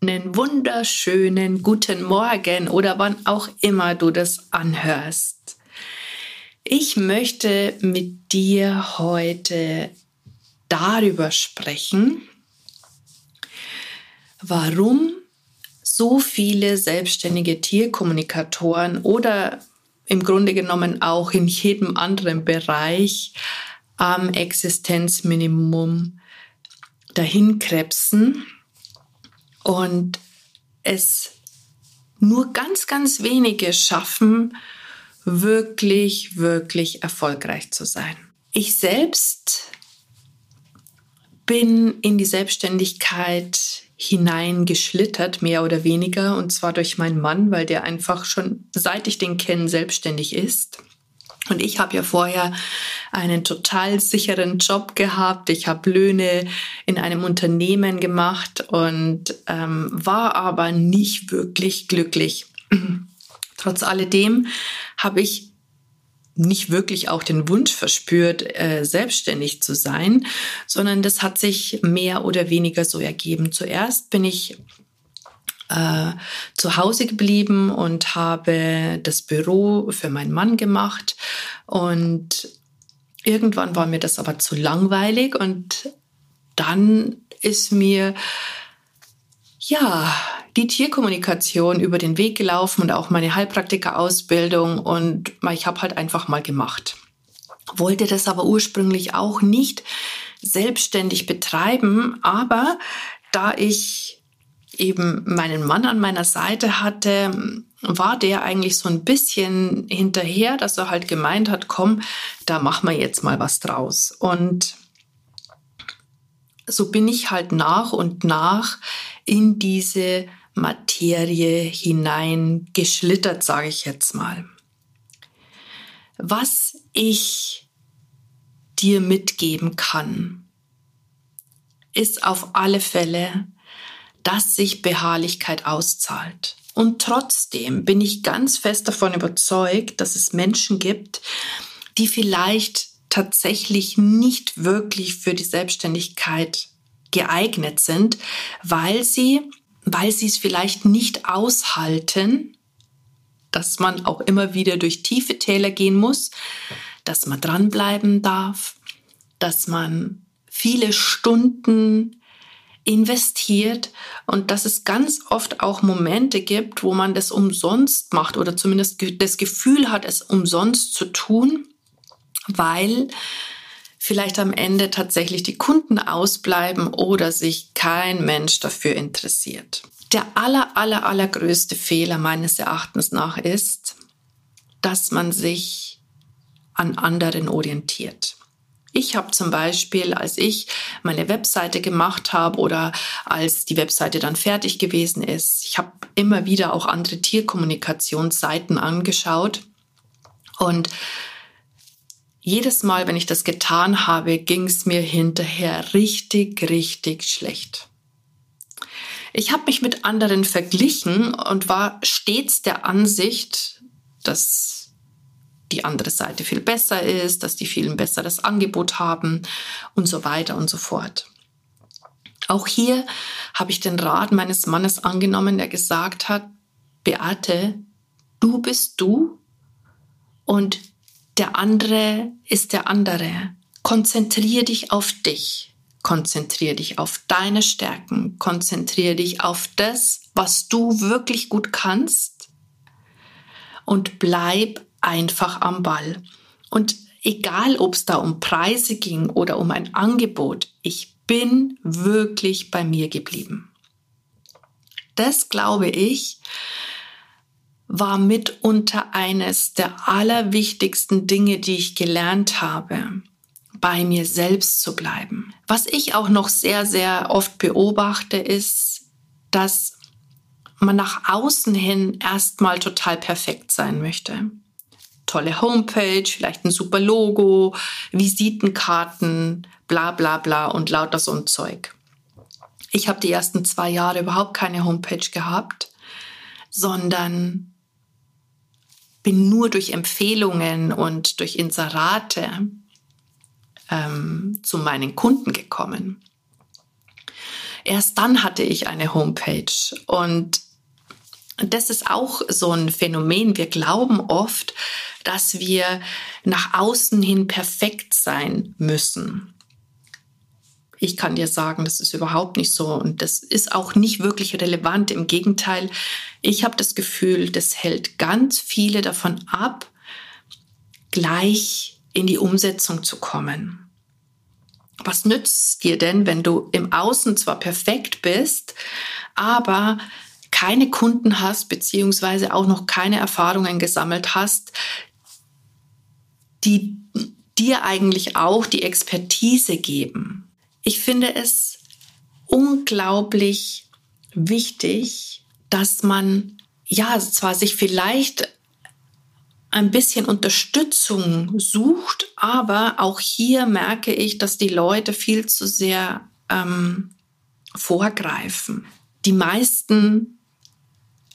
einen wunderschönen guten Morgen oder wann auch immer du das anhörst. Ich möchte mit dir heute darüber sprechen, warum so viele selbstständige Tierkommunikatoren oder im Grunde genommen auch in jedem anderen Bereich am Existenzminimum dahin krebsen und es nur ganz, ganz wenige schaffen, wirklich, wirklich erfolgreich zu sein. Ich selbst bin in die Selbstständigkeit hineingeschlittert, mehr oder weniger, und zwar durch meinen Mann, weil der einfach schon seit ich den kenne selbstständig ist. Und ich habe ja vorher einen total sicheren Job gehabt. Ich habe Löhne in einem Unternehmen gemacht und ähm, war aber nicht wirklich glücklich. Trotz alledem habe ich nicht wirklich auch den Wunsch verspürt, äh, selbstständig zu sein, sondern das hat sich mehr oder weniger so ergeben. Zuerst bin ich äh, zu Hause geblieben und habe das Büro für meinen Mann gemacht. Und irgendwann war mir das aber zu langweilig und dann ist mir ja die Tierkommunikation über den Weg gelaufen und auch meine Heilpraktika-Ausbildung und ich habe halt einfach mal gemacht. Wollte das aber ursprünglich auch nicht selbstständig betreiben, aber da ich eben meinen Mann an meiner Seite hatte, war der eigentlich so ein bisschen hinterher, dass er halt gemeint hat, komm, da machen wir jetzt mal was draus. Und so bin ich halt nach und nach in diese Materie hineingeschlittert, sage ich jetzt mal. Was ich dir mitgeben kann, ist auf alle Fälle, dass sich Beharrlichkeit auszahlt. Und trotzdem bin ich ganz fest davon überzeugt, dass es Menschen gibt, die vielleicht tatsächlich nicht wirklich für die Selbstständigkeit geeignet sind, weil sie, weil sie es vielleicht nicht aushalten, dass man auch immer wieder durch tiefe Täler gehen muss, dass man dranbleiben darf, dass man viele Stunden investiert und dass es ganz oft auch Momente gibt, wo man das umsonst macht oder zumindest das Gefühl hat, es umsonst zu tun, weil vielleicht am Ende tatsächlich die Kunden ausbleiben oder sich kein Mensch dafür interessiert. Der aller, aller, allergrößte Fehler meines Erachtens nach ist, dass man sich an anderen orientiert. Ich habe zum Beispiel, als ich meine Webseite gemacht habe oder als die Webseite dann fertig gewesen ist, ich habe immer wieder auch andere Tierkommunikationsseiten angeschaut und jedes Mal, wenn ich das getan habe, ging es mir hinterher richtig, richtig schlecht. Ich habe mich mit anderen verglichen und war stets der Ansicht, dass die andere Seite viel besser ist, dass die viel ein besseres Angebot haben und so weiter und so fort. Auch hier habe ich den Rat meines Mannes angenommen, der gesagt hat, Beate, du bist du und der andere ist der andere. Konzentriere dich auf dich. Konzentriere dich auf deine Stärken. Konzentriere dich auf das, was du wirklich gut kannst. Und bleib einfach am Ball. Und egal, ob es da um Preise ging oder um ein Angebot, ich bin wirklich bei mir geblieben. Das, glaube ich, war mitunter eines der allerwichtigsten Dinge, die ich gelernt habe, bei mir selbst zu bleiben. Was ich auch noch sehr, sehr oft beobachte, ist, dass man nach außen hin erstmal total perfekt sein möchte. Tolle Homepage, vielleicht ein super Logo, Visitenkarten, bla bla bla und lauter so ein Zeug. Ich habe die ersten zwei Jahre überhaupt keine Homepage gehabt, sondern bin nur durch Empfehlungen und durch Inserate ähm, zu meinen Kunden gekommen. Erst dann hatte ich eine Homepage und das ist auch so ein Phänomen. Wir glauben oft, dass wir nach außen hin perfekt sein müssen. Ich kann dir sagen, das ist überhaupt nicht so und das ist auch nicht wirklich relevant. Im Gegenteil, ich habe das Gefühl, das hält ganz viele davon ab, gleich in die Umsetzung zu kommen. Was nützt dir denn, wenn du im Außen zwar perfekt bist, aber keine Kunden hast, beziehungsweise auch noch keine Erfahrungen gesammelt hast, die dir eigentlich auch die Expertise geben. Ich finde es unglaublich wichtig, dass man ja zwar sich vielleicht ein bisschen Unterstützung sucht, aber auch hier merke ich, dass die Leute viel zu sehr ähm, vorgreifen. Die meisten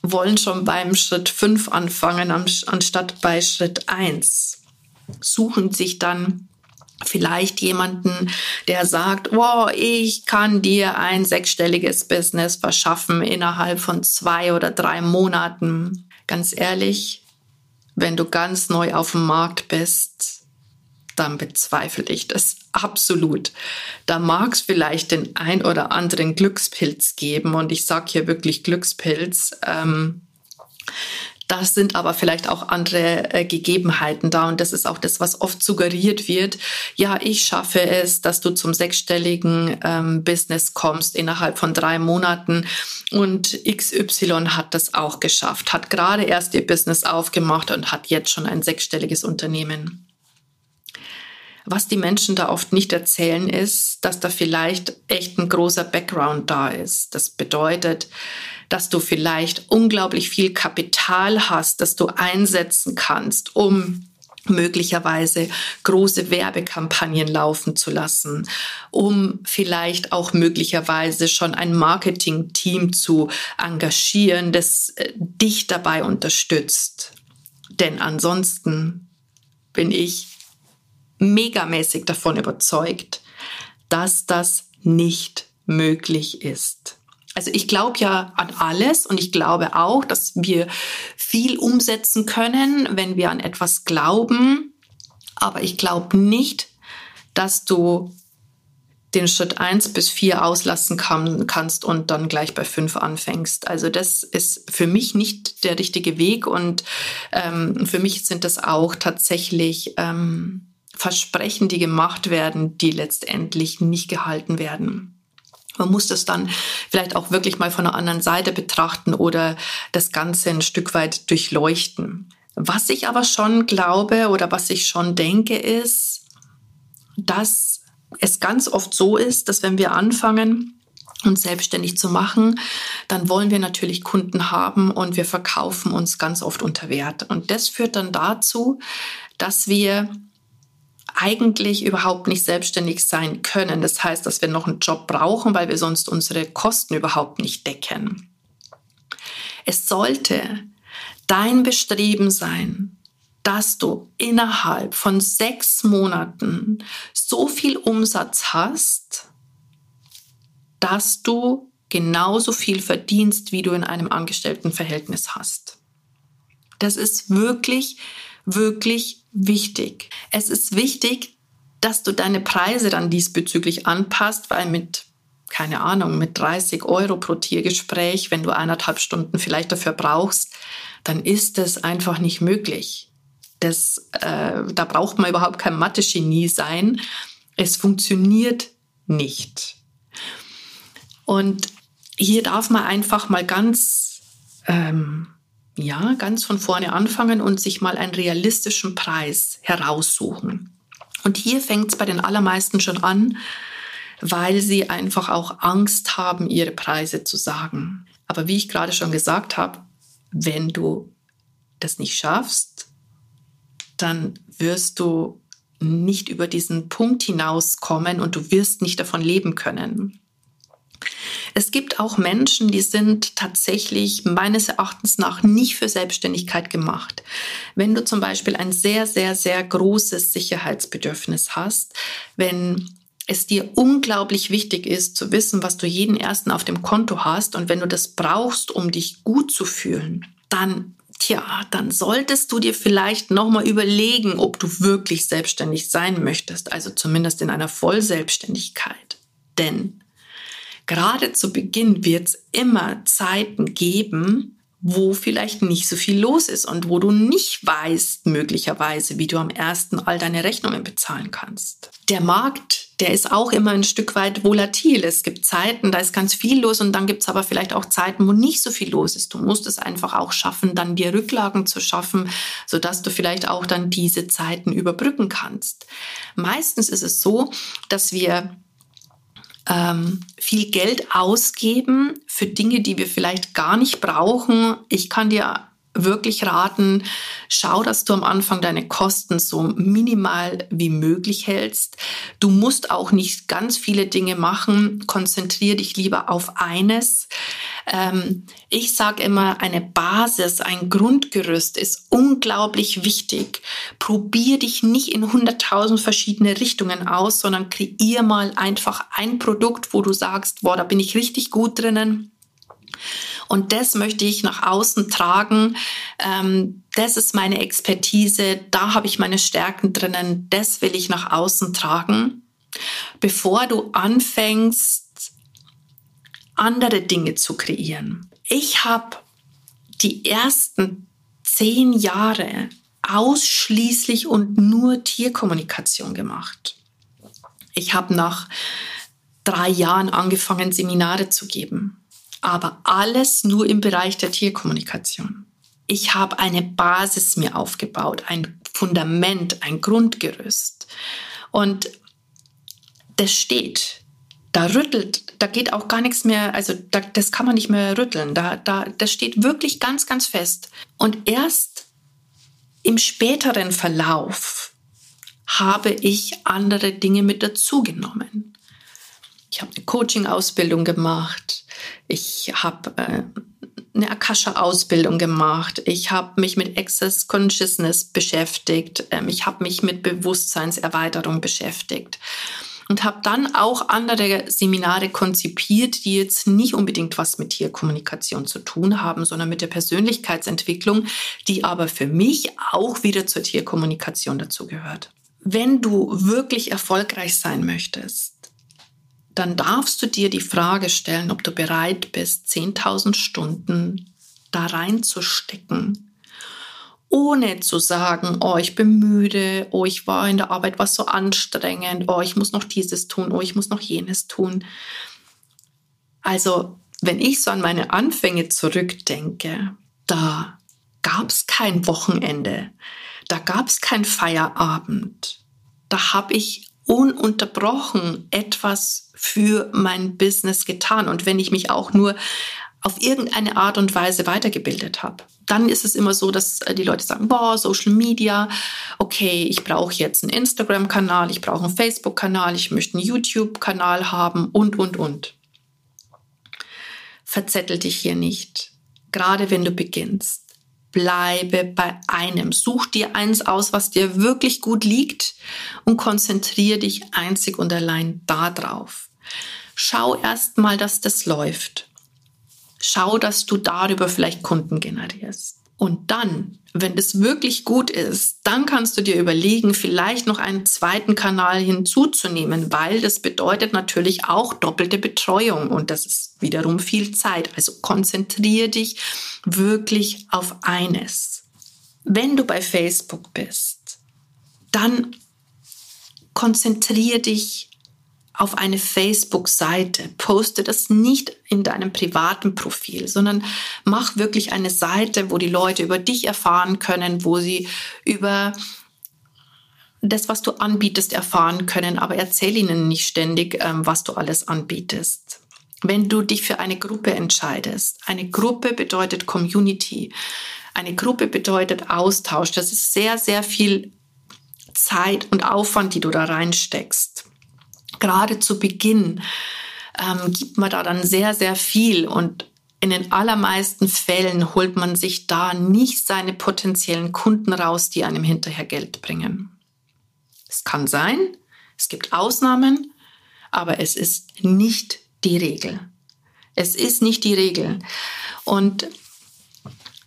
wollen schon beim Schritt 5 anfangen, anstatt bei Schritt 1. Suchen sich dann vielleicht jemanden, der sagt, wow, ich kann dir ein sechsstelliges Business verschaffen innerhalb von zwei oder drei Monaten. Ganz ehrlich, wenn du ganz neu auf dem Markt bist, dann bezweifle ich das absolut. Da mag es vielleicht den ein oder anderen Glückspilz geben und ich sage hier wirklich Glückspilz. Ähm, das sind aber vielleicht auch andere äh, Gegebenheiten da und das ist auch das, was oft suggeriert wird. Ja, ich schaffe es, dass du zum sechsstelligen ähm, Business kommst innerhalb von drei Monaten und XY hat das auch geschafft, hat gerade erst ihr Business aufgemacht und hat jetzt schon ein sechsstelliges Unternehmen. Was die Menschen da oft nicht erzählen, ist, dass da vielleicht echt ein großer Background da ist. Das bedeutet, dass du vielleicht unglaublich viel Kapital hast, das du einsetzen kannst, um möglicherweise große Werbekampagnen laufen zu lassen, um vielleicht auch möglicherweise schon ein Marketing-Team zu engagieren, das äh, dich dabei unterstützt. Denn ansonsten bin ich megamäßig davon überzeugt, dass das nicht möglich ist. Also ich glaube ja an alles und ich glaube auch, dass wir viel umsetzen können, wenn wir an etwas glauben. Aber ich glaube nicht, dass du den Schritt eins bis vier auslassen kann, kannst und dann gleich bei fünf anfängst. Also das ist für mich nicht der richtige Weg und ähm, für mich sind das auch tatsächlich ähm, Versprechen, die gemacht werden, die letztendlich nicht gehalten werden. Man muss das dann vielleicht auch wirklich mal von einer anderen Seite betrachten oder das Ganze ein Stück weit durchleuchten. Was ich aber schon glaube oder was ich schon denke, ist, dass es ganz oft so ist, dass wenn wir anfangen, uns selbstständig zu machen, dann wollen wir natürlich Kunden haben und wir verkaufen uns ganz oft unter Wert. Und das führt dann dazu, dass wir eigentlich überhaupt nicht selbstständig sein können. Das heißt, dass wir noch einen Job brauchen, weil wir sonst unsere Kosten überhaupt nicht decken. Es sollte dein Bestreben sein, dass du innerhalb von sechs Monaten so viel Umsatz hast, dass du genauso viel verdienst, wie du in einem Angestelltenverhältnis hast. Das ist wirklich, wirklich wichtig. Es ist wichtig, dass du deine Preise dann diesbezüglich anpasst, weil mit, keine Ahnung, mit 30 Euro pro Tiergespräch, wenn du eineinhalb Stunden vielleicht dafür brauchst, dann ist es einfach nicht möglich. Das, äh, da braucht man überhaupt kein Mathe-Genie sein. Es funktioniert nicht. Und hier darf man einfach mal ganz ähm, ja, ganz von vorne anfangen und sich mal einen realistischen Preis heraussuchen. Und hier fängt es bei den allermeisten schon an, weil sie einfach auch Angst haben, ihre Preise zu sagen. Aber wie ich gerade schon gesagt habe, wenn du das nicht schaffst, dann wirst du nicht über diesen Punkt hinauskommen und du wirst nicht davon leben können. Es gibt auch Menschen, die sind tatsächlich meines Erachtens nach nicht für Selbstständigkeit gemacht. Wenn du zum Beispiel ein sehr, sehr, sehr großes Sicherheitsbedürfnis hast, wenn es dir unglaublich wichtig ist zu wissen, was du jeden ersten auf dem Konto hast und wenn du das brauchst, um dich gut zu fühlen, dann tja, dann solltest du dir vielleicht nochmal überlegen, ob du wirklich selbstständig sein möchtest, also zumindest in einer Vollselbstständigkeit. Denn gerade zu Beginn wird es immer Zeiten geben, wo vielleicht nicht so viel los ist und wo du nicht weißt, möglicherweise, wie du am ersten all deine Rechnungen bezahlen kannst. Der Markt, der ist auch immer ein Stück weit volatil. Es gibt Zeiten, da ist ganz viel los und dann gibt es aber vielleicht auch Zeiten, wo nicht so viel los ist. Du musst es einfach auch schaffen, dann dir Rücklagen zu schaffen, sodass du vielleicht auch dann diese Zeiten überbrücken kannst. Meistens ist es so, dass wir ähm, viel Geld ausgeben für Dinge, die wir vielleicht gar nicht brauchen. Ich kann dir wirklich raten, schau, dass du am Anfang deine Kosten so minimal wie möglich hältst. Du musst auch nicht ganz viele Dinge machen. Konzentriere dich lieber auf eines. Ähm, ich sage immer, eine Basis, ein Grundgerüst ist unglaublich wichtig. Probier dich nicht in 100.000 verschiedene Richtungen aus, sondern kreier mal einfach ein Produkt, wo du sagst, boah, da bin ich richtig gut drinnen und das möchte ich nach außen tragen. Ähm, das ist meine Expertise. Da habe ich meine Stärken drinnen. Das will ich nach außen tragen. Bevor du anfängst, andere Dinge zu kreieren. Ich habe die ersten zehn Jahre ausschließlich und nur Tierkommunikation gemacht. Ich habe nach drei Jahren angefangen, Seminare zu geben aber alles nur im Bereich der Tierkommunikation. Ich habe eine Basis mir aufgebaut, ein Fundament, ein Grundgerüst. Und das steht. Da rüttelt, da geht auch gar nichts mehr, also da, das kann man nicht mehr rütteln. Da, da, das steht wirklich ganz, ganz fest. Und erst im späteren Verlauf habe ich andere Dinge mit dazugenommen. Ich habe eine Coaching-Ausbildung gemacht. Ich habe äh, eine Akasha-Ausbildung gemacht. Ich habe mich mit Access Consciousness beschäftigt. Ähm, ich habe mich mit Bewusstseinserweiterung beschäftigt und habe dann auch andere Seminare konzipiert, die jetzt nicht unbedingt was mit Tierkommunikation zu tun haben, sondern mit der Persönlichkeitsentwicklung, die aber für mich auch wieder zur Tierkommunikation dazugehört. Wenn du wirklich erfolgreich sein möchtest, dann darfst du dir die Frage stellen, ob du bereit bist, 10.000 Stunden da reinzustecken, ohne zu sagen, oh, ich bin müde, oh, ich war in der Arbeit was so anstrengend, oh, ich muss noch dieses tun, oh, ich muss noch jenes tun. Also, wenn ich so an meine Anfänge zurückdenke, da gab es kein Wochenende, da gab es kein Feierabend, da habe ich ununterbrochen etwas für mein Business getan. Und wenn ich mich auch nur auf irgendeine Art und Weise weitergebildet habe. Dann ist es immer so, dass äh, die Leute sagen, boah, Social Media, okay, ich brauche jetzt einen Instagram-Kanal, ich brauche einen Facebook-Kanal, ich möchte einen YouTube-Kanal haben und, und, und. Verzettel dich hier nicht, gerade wenn du beginnst bleibe bei einem. Such dir eins aus, was dir wirklich gut liegt und konzentriere dich einzig und allein darauf. Schau erst mal, dass das läuft. Schau, dass du darüber vielleicht Kunden generierst. Und dann, wenn es wirklich gut ist, dann kannst du dir überlegen, vielleicht noch einen zweiten Kanal hinzuzunehmen, weil das bedeutet natürlich auch doppelte Betreuung und das ist wiederum viel Zeit. Also konzentriere dich wirklich auf eines. Wenn du bei Facebook bist, dann konzentriere dich auf eine Facebook-Seite. Poste das nicht in deinem privaten Profil, sondern mach wirklich eine Seite, wo die Leute über dich erfahren können, wo sie über das, was du anbietest, erfahren können, aber erzähl ihnen nicht ständig, ähm, was du alles anbietest. wenn du dich für eine Gruppe entscheidest. Eine Gruppe bedeutet Community. Eine Gruppe bedeutet Austausch. Das ist sehr, sehr viel Zeit und Aufwand, die du da reinsteckst. Gerade zu Beginn ähm, gibt man da dann sehr, sehr viel und in den allermeisten Fällen holt man sich da nicht seine potenziellen Kunden raus, die einem hinterher Geld bringen. Es kann sein, es gibt Ausnahmen, aber es ist nicht die Regel. Es ist nicht die Regel. Und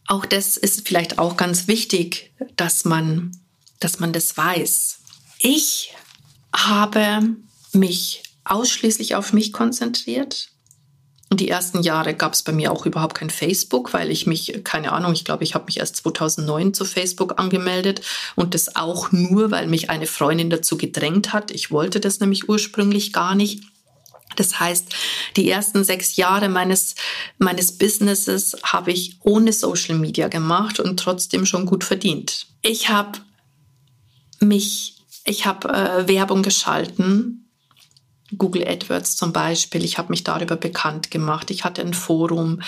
auch das ist vielleicht auch ganz wichtig, dass man, dass man das weiß. Ich habe mich ausschließlich auf mich konzentriert. Die ersten Jahre gab es bei mir auch überhaupt kein Facebook, weil ich mich, keine Ahnung, ich glaube, ich habe mich erst 2009 zu Facebook angemeldet und das auch nur, weil mich eine Freundin dazu gedrängt hat. Ich wollte das nämlich ursprünglich gar nicht. Das heißt, die ersten sechs Jahre meines, meines Businesses habe ich ohne Social Media gemacht und trotzdem schon gut verdient. Ich habe mich, ich habe äh, Werbung geschalten, Google AdWords zum Beispiel. Ich habe mich darüber bekannt gemacht. Ich hatte ein Forum,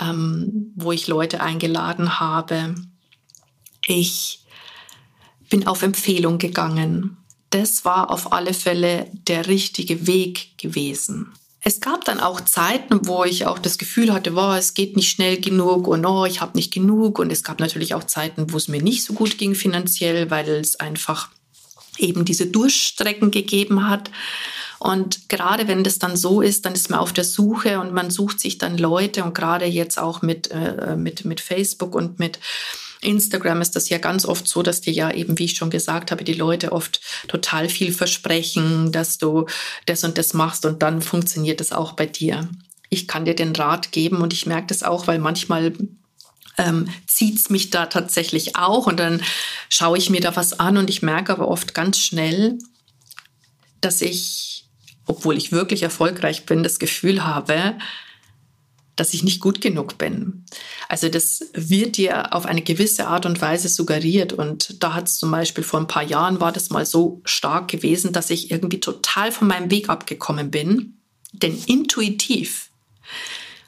ähm, wo ich Leute eingeladen habe. Ich bin auf Empfehlung gegangen das war auf alle Fälle der richtige Weg gewesen. Es gab dann auch Zeiten, wo ich auch das Gefühl hatte, wow, es geht nicht schnell genug und oh, ich habe nicht genug. Und es gab natürlich auch Zeiten, wo es mir nicht so gut ging finanziell, weil es einfach eben diese Durchstrecken gegeben hat. Und gerade wenn das dann so ist, dann ist man auf der Suche und man sucht sich dann Leute und gerade jetzt auch mit, äh, mit, mit Facebook und mit Instagram ist das ja ganz oft so, dass dir ja eben, wie ich schon gesagt habe, die Leute oft total viel versprechen, dass du das und das machst und dann funktioniert das auch bei dir. Ich kann dir den Rat geben und ich merke das auch, weil manchmal ähm, zieht mich da tatsächlich auch und dann schaue ich mir da was an und ich merke aber oft ganz schnell, dass ich, obwohl ich wirklich erfolgreich bin, das Gefühl habe, dass ich nicht gut genug bin. Also das wird dir auf eine gewisse Art und Weise suggeriert. Und da hat es zum Beispiel vor ein paar Jahren war das mal so stark gewesen, dass ich irgendwie total von meinem Weg abgekommen bin. Denn intuitiv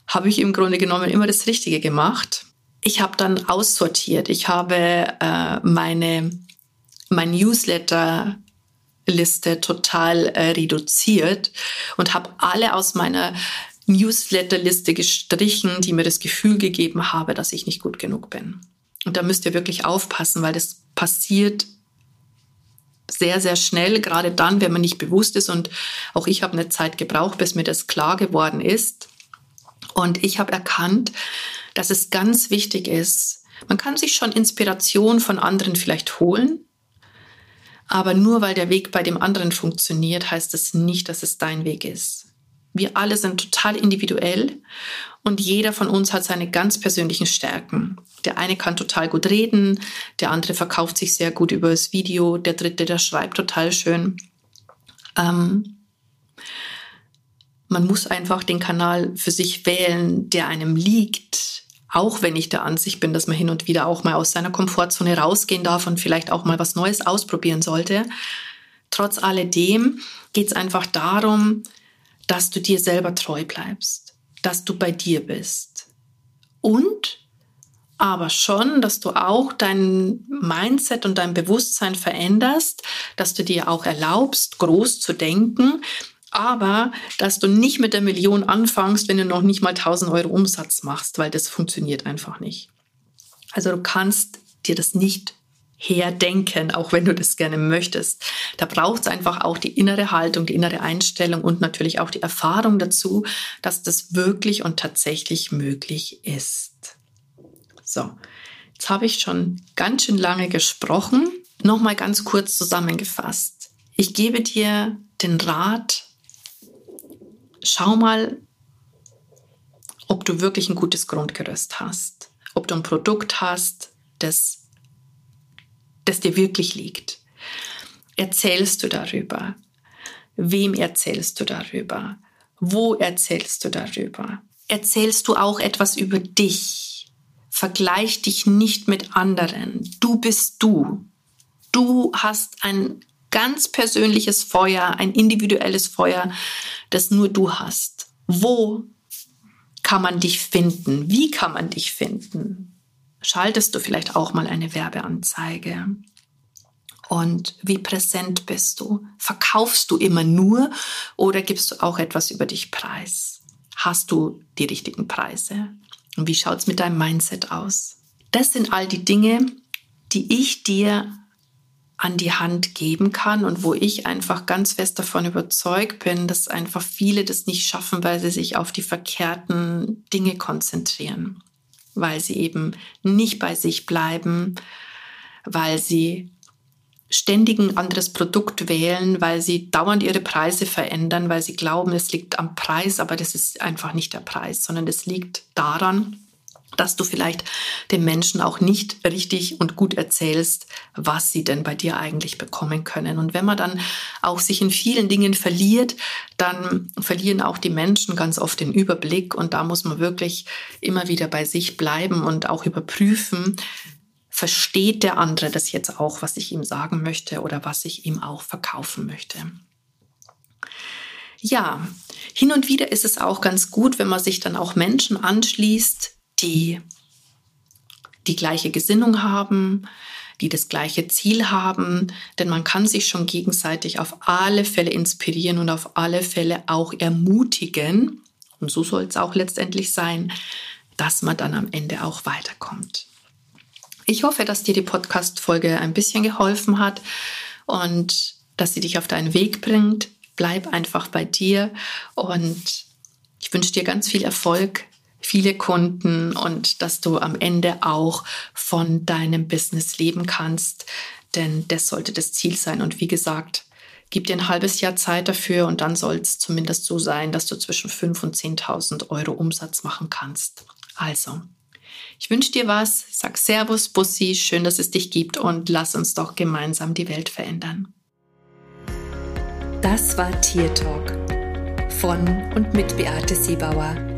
habe ich im Grunde genommen immer das Richtige gemacht. Ich habe dann aussortiert. Ich habe äh, meine mein Newsletter Liste total äh, reduziert und habe alle aus meiner Newsletterliste gestrichen, die mir das Gefühl gegeben habe, dass ich nicht gut genug bin. Und da müsst ihr wirklich aufpassen, weil das passiert sehr, sehr schnell, gerade dann, wenn man nicht bewusst ist. Und auch ich habe eine Zeit gebraucht, bis mir das klar geworden ist. Und ich habe erkannt, dass es ganz wichtig ist, man kann sich schon Inspiration von anderen vielleicht holen, aber nur weil der Weg bei dem anderen funktioniert, heißt es nicht, dass es dein Weg ist. Wir alle sind total individuell und jeder von uns hat seine ganz persönlichen Stärken. Der eine kann total gut reden, der andere verkauft sich sehr gut über das Video, der dritte, der schreibt total schön. Ähm, man muss einfach den Kanal für sich wählen, der einem liegt. Auch wenn ich der Ansicht bin, dass man hin und wieder auch mal aus seiner Komfortzone rausgehen darf und vielleicht auch mal was Neues ausprobieren sollte. Trotz alledem geht es einfach darum, dass du dir selber treu bleibst, dass du bei dir bist. Und aber schon, dass du auch dein Mindset und dein Bewusstsein veränderst, dass du dir auch erlaubst, groß zu denken, aber dass du nicht mit der Million anfängst, wenn du noch nicht mal 1000 Euro Umsatz machst, weil das funktioniert einfach nicht. Also du kannst dir das nicht herdenken, auch wenn du das gerne möchtest. Da braucht es einfach auch die innere Haltung, die innere Einstellung und natürlich auch die Erfahrung dazu, dass das wirklich und tatsächlich möglich ist. So, jetzt habe ich schon ganz schön lange gesprochen. Nochmal ganz kurz zusammengefasst. Ich gebe dir den Rat, schau mal, ob du wirklich ein gutes Grundgerüst hast, ob du ein Produkt hast, das das dir wirklich liegt. Erzählst du darüber? Wem erzählst du darüber? Wo erzählst du darüber? Erzählst du auch etwas über dich? Vergleich dich nicht mit anderen. Du bist du. Du hast ein ganz persönliches Feuer, ein individuelles Feuer, das nur du hast. Wo kann man dich finden? Wie kann man dich finden? Schaltest du vielleicht auch mal eine Werbeanzeige? Und wie präsent bist du? Verkaufst du immer nur oder gibst du auch etwas über dich preis? Hast du die richtigen Preise? Und wie schaut es mit deinem Mindset aus? Das sind all die Dinge, die ich dir an die Hand geben kann und wo ich einfach ganz fest davon überzeugt bin, dass einfach viele das nicht schaffen, weil sie sich auf die verkehrten Dinge konzentrieren, weil sie eben nicht bei sich bleiben, weil sie ständig ein anderes Produkt wählen, weil sie dauernd ihre Preise verändern, weil sie glauben, es liegt am Preis, aber das ist einfach nicht der Preis, sondern es liegt daran, dass du vielleicht den Menschen auch nicht richtig und gut erzählst, was sie denn bei dir eigentlich bekommen können. Und wenn man dann auch sich in vielen Dingen verliert, dann verlieren auch die Menschen ganz oft den Überblick und da muss man wirklich immer wieder bei sich bleiben und auch überprüfen, versteht der andere das jetzt auch, was ich ihm sagen möchte oder was ich ihm auch verkaufen möchte. Ja, hin und wieder ist es auch ganz gut, wenn man sich dann auch Menschen anschließt, die die gleiche Gesinnung haben, die das gleiche Ziel haben, denn man kann sich schon gegenseitig auf alle Fälle inspirieren und auf alle Fälle auch ermutigen, und so soll es auch letztendlich sein, dass man dann am Ende auch weiterkommt. Ich hoffe, dass dir die Podcast-Folge ein bisschen geholfen hat und dass sie dich auf deinen Weg bringt. Bleib einfach bei dir und ich wünsche dir ganz viel Erfolg, viele Kunden und dass du am Ende auch von deinem Business leben kannst, denn das sollte das Ziel sein. Und wie gesagt, gib dir ein halbes Jahr Zeit dafür und dann soll es zumindest so sein, dass du zwischen 5.000 und 10.000 Euro Umsatz machen kannst. Also, ich wünsche dir was, sag Servus, Bussi, schön, dass es dich gibt und lass uns doch gemeinsam die Welt verändern. Das war Tier Talk von und mit Beate Siebauer,